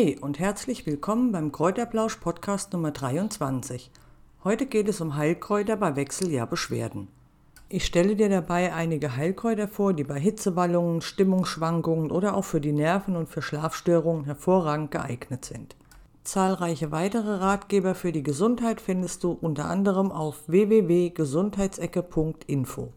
Hey und herzlich willkommen beim Kräuterplausch Podcast Nummer 23. Heute geht es um Heilkräuter bei Wechseljahrbeschwerden. Ich stelle dir dabei einige Heilkräuter vor, die bei Hitzewallungen, Stimmungsschwankungen oder auch für die Nerven und für Schlafstörungen hervorragend geeignet sind. Zahlreiche weitere Ratgeber für die Gesundheit findest du unter anderem auf www.gesundheitsecke.info.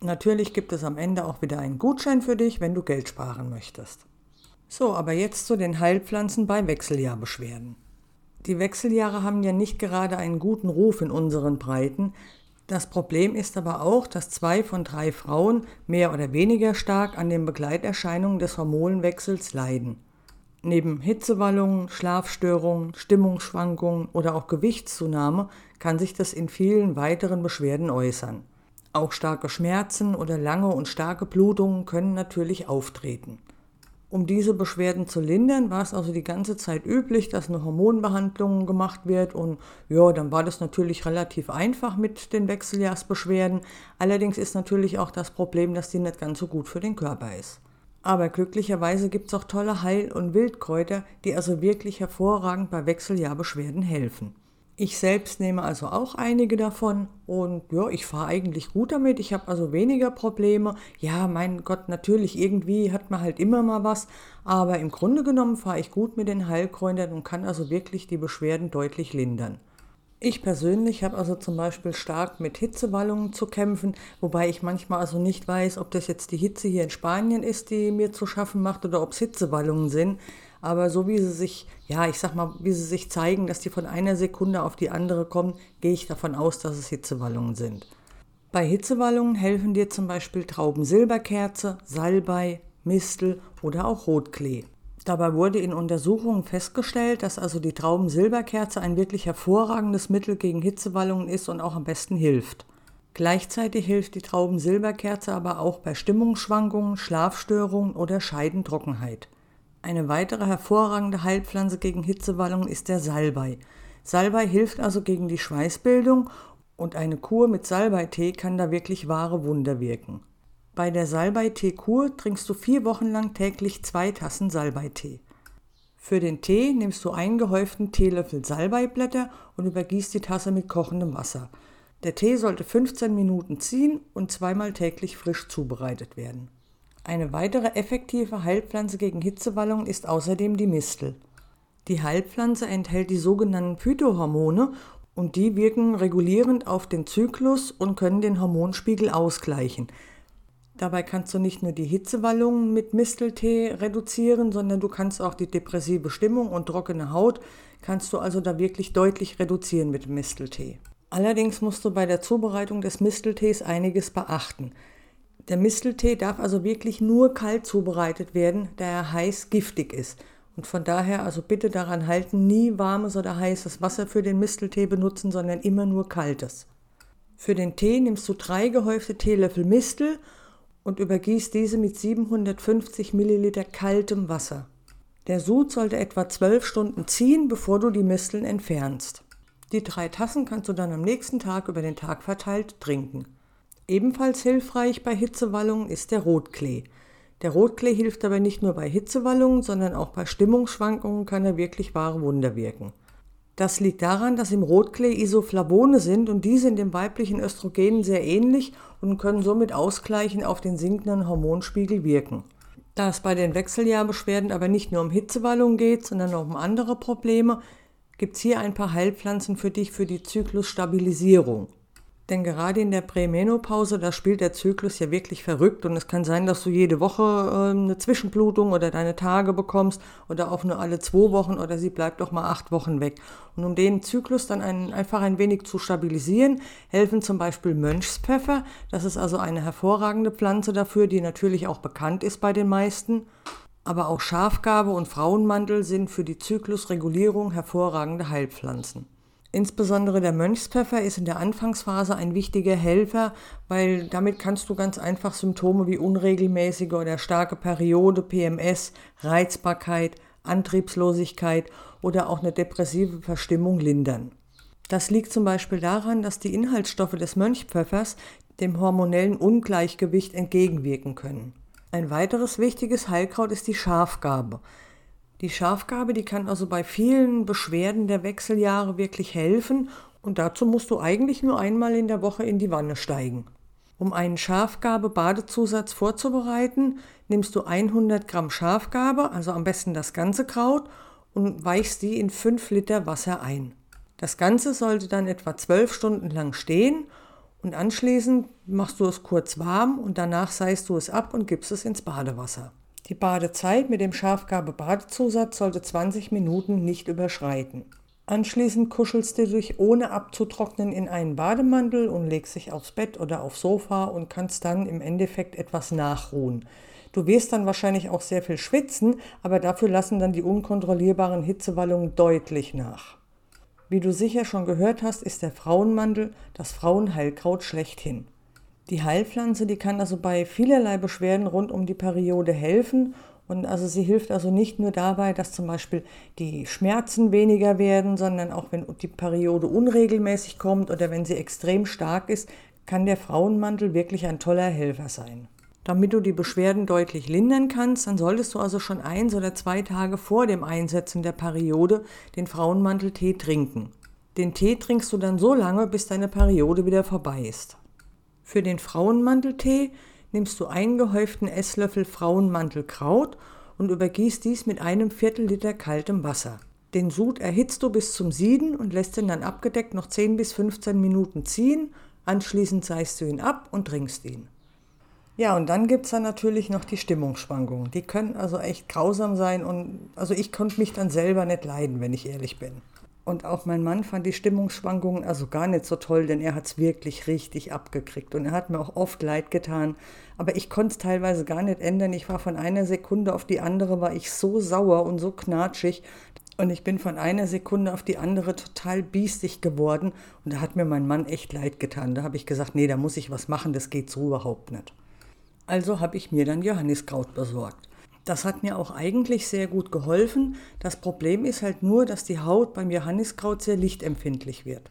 Natürlich gibt es am Ende auch wieder einen Gutschein für dich, wenn du Geld sparen möchtest. So, aber jetzt zu den Heilpflanzen bei Wechseljahrbeschwerden. Die Wechseljahre haben ja nicht gerade einen guten Ruf in unseren Breiten. Das Problem ist aber auch, dass zwei von drei Frauen mehr oder weniger stark an den Begleiterscheinungen des Hormonwechsels leiden. Neben Hitzewallungen, Schlafstörungen, Stimmungsschwankungen oder auch Gewichtszunahme kann sich das in vielen weiteren Beschwerden äußern. Auch starke Schmerzen oder lange und starke Blutungen können natürlich auftreten. Um diese Beschwerden zu lindern, war es also die ganze Zeit üblich, dass eine Hormonbehandlung gemacht wird. Und ja, dann war das natürlich relativ einfach mit den Wechseljahrsbeschwerden. Allerdings ist natürlich auch das Problem, dass die nicht ganz so gut für den Körper ist. Aber glücklicherweise gibt es auch tolle Heil- und Wildkräuter, die also wirklich hervorragend bei Wechseljahrbeschwerden helfen. Ich selbst nehme also auch einige davon und ja, ich fahre eigentlich gut damit. Ich habe also weniger Probleme. Ja, mein Gott, natürlich, irgendwie hat man halt immer mal was, aber im Grunde genommen fahre ich gut mit den Heilkräutern und kann also wirklich die Beschwerden deutlich lindern. Ich persönlich habe also zum Beispiel stark mit Hitzewallungen zu kämpfen, wobei ich manchmal also nicht weiß, ob das jetzt die Hitze hier in Spanien ist, die mir zu schaffen macht, oder ob es Hitzewallungen sind. Aber so wie sie sich, ja, ich sag mal, wie sie sich zeigen, dass die von einer Sekunde auf die andere kommen, gehe ich davon aus, dass es Hitzewallungen sind. Bei Hitzewallungen helfen dir zum Beispiel Traubensilberkerze, Salbei, Mistel oder auch Rotklee. Dabei wurde in Untersuchungen festgestellt, dass also die Traubensilberkerze ein wirklich hervorragendes Mittel gegen Hitzewallungen ist und auch am besten hilft. Gleichzeitig hilft die Traubensilberkerze aber auch bei Stimmungsschwankungen, Schlafstörungen oder Scheidentrockenheit. Eine weitere hervorragende Heilpflanze gegen Hitzewallungen ist der Salbei. Salbei hilft also gegen die Schweißbildung und eine Kur mit Salbeitee kann da wirklich wahre Wunder wirken. Bei der Salbeitee-Kur trinkst du vier Wochen lang täglich zwei Tassen Salbeitee. Für den Tee nimmst du einen gehäuften Teelöffel Salbeiblätter und übergießt die Tasse mit kochendem Wasser. Der Tee sollte 15 Minuten ziehen und zweimal täglich frisch zubereitet werden. Eine weitere effektive Heilpflanze gegen Hitzewallungen ist außerdem die Mistel. Die Heilpflanze enthält die sogenannten Phytohormone und die wirken regulierend auf den Zyklus und können den Hormonspiegel ausgleichen. Dabei kannst du nicht nur die Hitzewallungen mit Misteltee reduzieren, sondern du kannst auch die depressive Stimmung und trockene Haut, kannst du also da wirklich deutlich reduzieren mit Misteltee. Allerdings musst du bei der Zubereitung des Misteltees einiges beachten. Der Misteltee darf also wirklich nur kalt zubereitet werden, da er heiß giftig ist. Und von daher also bitte daran halten, nie warmes oder heißes Wasser für den Misteltee benutzen, sondern immer nur kaltes. Für den Tee nimmst du drei gehäufte Teelöffel Mistel und übergießt diese mit 750 Milliliter kaltem Wasser. Der Sud sollte etwa 12 Stunden ziehen, bevor du die Misteln entfernst. Die drei Tassen kannst du dann am nächsten Tag über den Tag verteilt trinken. Ebenfalls hilfreich bei Hitzewallungen ist der Rotklee. Der Rotklee hilft aber nicht nur bei Hitzewallungen, sondern auch bei Stimmungsschwankungen kann er wirklich wahre Wunder wirken. Das liegt daran, dass im Rotklee Isoflavone sind und die sind dem weiblichen Östrogenen sehr ähnlich und können somit ausgleichend auf den sinkenden Hormonspiegel wirken. Da es bei den Wechseljahrbeschwerden aber nicht nur um Hitzewallungen geht, sondern auch um andere Probleme, gibt es hier ein paar Heilpflanzen für dich für die Zyklusstabilisierung. Denn gerade in der Prämenopause, da spielt der Zyklus ja wirklich verrückt und es kann sein, dass du jede Woche äh, eine Zwischenblutung oder deine Tage bekommst oder auch nur alle zwei Wochen oder sie bleibt doch mal acht Wochen weg. Und um den Zyklus dann ein, einfach ein wenig zu stabilisieren, helfen zum Beispiel Mönchspfeffer. Das ist also eine hervorragende Pflanze dafür, die natürlich auch bekannt ist bei den meisten. Aber auch Schafgabe und Frauenmantel sind für die Zyklusregulierung hervorragende Heilpflanzen. Insbesondere der Mönchspfeffer ist in der Anfangsphase ein wichtiger Helfer, weil damit kannst du ganz einfach Symptome wie unregelmäßige oder starke Periode, PMS, Reizbarkeit, Antriebslosigkeit oder auch eine depressive Verstimmung lindern. Das liegt zum Beispiel daran, dass die Inhaltsstoffe des Mönchpfeffers dem hormonellen Ungleichgewicht entgegenwirken können. Ein weiteres wichtiges Heilkraut ist die Schafgabe. Die Schafgabe, die kann also bei vielen Beschwerden der Wechseljahre wirklich helfen und dazu musst du eigentlich nur einmal in der Woche in die Wanne steigen. Um einen Schafgabe-Badezusatz vorzubereiten, nimmst du 100 Gramm Schafgabe, also am besten das ganze Kraut, und weichst die in 5 Liter Wasser ein. Das Ganze sollte dann etwa 12 Stunden lang stehen und anschließend machst du es kurz warm und danach seist du es ab und gibst es ins Badewasser. Die Badezeit mit dem Schafgabe-Badezusatz sollte 20 Minuten nicht überschreiten. Anschließend kuschelst du dich ohne abzutrocknen in einen Bademantel und legst dich aufs Bett oder aufs Sofa und kannst dann im Endeffekt etwas nachruhen. Du wirst dann wahrscheinlich auch sehr viel schwitzen, aber dafür lassen dann die unkontrollierbaren Hitzewallungen deutlich nach. Wie du sicher schon gehört hast, ist der Frauenmantel das Frauenheilkraut schlechthin. Die Heilpflanze, die kann also bei vielerlei Beschwerden rund um die Periode helfen. Und also sie hilft also nicht nur dabei, dass zum Beispiel die Schmerzen weniger werden, sondern auch wenn die Periode unregelmäßig kommt oder wenn sie extrem stark ist, kann der Frauenmantel wirklich ein toller Helfer sein. Damit du die Beschwerden deutlich lindern kannst, dann solltest du also schon eins oder zwei Tage vor dem Einsetzen der Periode den Frauenmanteltee trinken. Den Tee trinkst du dann so lange, bis deine Periode wieder vorbei ist. Für den Frauenmanteltee nimmst du einen gehäuften Esslöffel Frauenmantelkraut und übergießt dies mit einem Viertel Liter kaltem Wasser. Den Sud erhitzt du bis zum Sieden und lässt ihn dann abgedeckt noch 10 bis 15 Minuten ziehen. Anschließend seist du ihn ab und trinkst ihn. Ja, und dann gibt es dann natürlich noch die Stimmungsschwankungen. Die können also echt grausam sein und also ich konnte mich dann selber nicht leiden, wenn ich ehrlich bin. Und auch mein Mann fand die Stimmungsschwankungen also gar nicht so toll, denn er hat es wirklich richtig abgekriegt. Und er hat mir auch oft leid getan. Aber ich konnte es teilweise gar nicht ändern. Ich war von einer Sekunde auf die andere, war ich so sauer und so knatschig. Und ich bin von einer Sekunde auf die andere total biestig geworden. Und da hat mir mein Mann echt leid getan. Da habe ich gesagt, nee, da muss ich was machen, das geht so überhaupt nicht. Also habe ich mir dann Johanniskraut besorgt. Das hat mir auch eigentlich sehr gut geholfen. Das Problem ist halt nur, dass die Haut beim Johanniskraut sehr lichtempfindlich wird.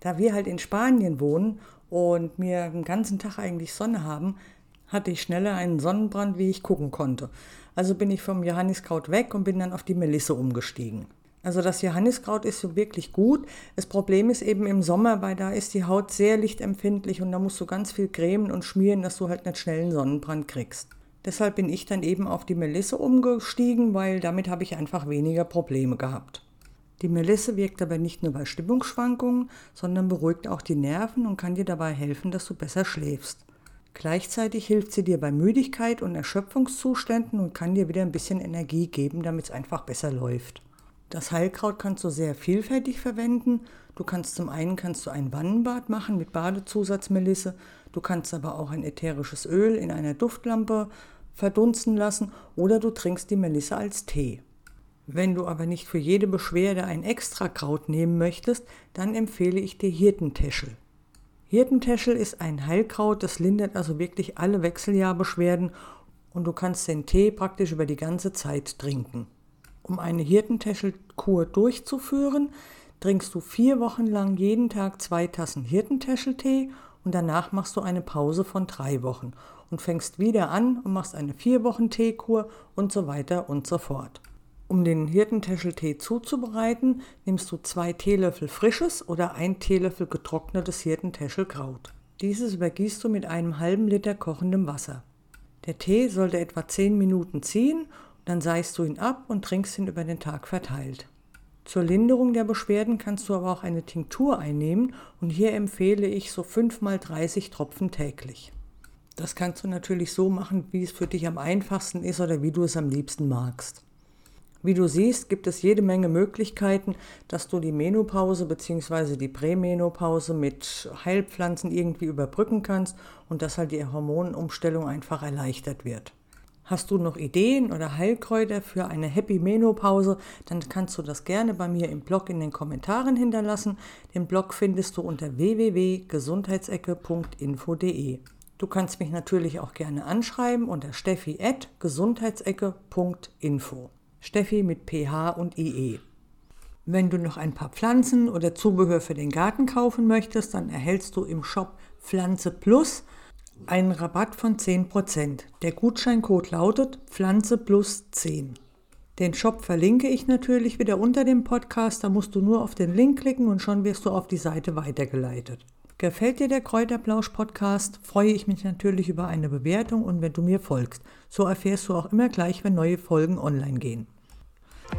Da wir halt in Spanien wohnen und wir den ganzen Tag eigentlich Sonne haben, hatte ich schneller einen Sonnenbrand, wie ich gucken konnte. Also bin ich vom Johanniskraut weg und bin dann auf die Melisse umgestiegen. Also das Johanniskraut ist so wirklich gut. Das Problem ist eben im Sommer, weil da ist die Haut sehr lichtempfindlich und da musst du ganz viel cremen und schmieren, dass du halt nicht schnell einen Sonnenbrand kriegst. Deshalb bin ich dann eben auf die Melisse umgestiegen, weil damit habe ich einfach weniger Probleme gehabt. Die Melisse wirkt aber nicht nur bei Stimmungsschwankungen, sondern beruhigt auch die Nerven und kann dir dabei helfen, dass du besser schläfst. Gleichzeitig hilft sie dir bei Müdigkeit und Erschöpfungszuständen und kann dir wieder ein bisschen Energie geben, damit es einfach besser läuft. Das Heilkraut kannst du sehr vielfältig verwenden. Du kannst zum einen kannst du ein Wannenbad machen mit Badezusatzmelisse. Du kannst aber auch ein ätherisches Öl in einer Duftlampe verdunsten lassen oder du trinkst die Melisse als Tee. Wenn du aber nicht für jede Beschwerde ein Extrakraut nehmen möchtest, dann empfehle ich dir Hirtentäschel. Hirtentäschel ist ein Heilkraut, das lindert also wirklich alle Wechseljahrbeschwerden und du kannst den Tee praktisch über die ganze Zeit trinken. Um eine Hirtentäschelkur durchzuführen, trinkst du vier Wochen lang jeden Tag zwei Tassen Hirtentäscheltee und danach machst du eine Pause von drei Wochen und fängst wieder an und machst eine vier Wochen Teekur und so weiter und so fort. Um den Hirtentäscheltee zuzubereiten, nimmst du zwei Teelöffel frisches oder ein Teelöffel getrocknetes Hirtentäschelkraut. Dieses übergießt du mit einem halben Liter kochendem Wasser. Der Tee sollte etwa 10 Minuten ziehen, dann seist du ihn ab und trinkst ihn über den Tag verteilt. Zur Linderung der Beschwerden kannst du aber auch eine Tinktur einnehmen und hier empfehle ich so 5 mal 30 Tropfen täglich. Das kannst du natürlich so machen, wie es für dich am einfachsten ist oder wie du es am liebsten magst. Wie du siehst, gibt es jede Menge Möglichkeiten, dass du die Menopause bzw. die Prämenopause mit Heilpflanzen irgendwie überbrücken kannst und dass halt die Hormonumstellung einfach erleichtert wird. Hast du noch Ideen oder Heilkräuter für eine Happy Menopause, dann kannst du das gerne bei mir im Blog in den Kommentaren hinterlassen. Den Blog findest du unter www.gesundheitsecke.info.de. Du kannst mich natürlich auch gerne anschreiben unter steffi.gesundheitsecke.info. Steffi mit PH und IE. Wenn du noch ein paar Pflanzen oder Zubehör für den Garten kaufen möchtest, dann erhältst du im Shop Pflanze Plus einen Rabatt von 10%. Der Gutscheincode lautet Pflanze plus 10. Den Shop verlinke ich natürlich wieder unter dem Podcast. Da musst du nur auf den Link klicken und schon wirst du auf die Seite weitergeleitet. Gefällt dir der Kräuterplausch-Podcast, freue ich mich natürlich über eine Bewertung und wenn du mir folgst. So erfährst du auch immer gleich, wenn neue Folgen online gehen.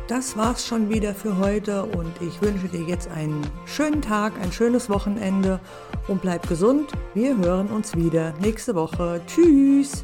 Das war's schon wieder für heute und ich wünsche dir jetzt einen schönen Tag, ein schönes Wochenende und bleib gesund. Wir hören uns wieder nächste Woche. Tschüss!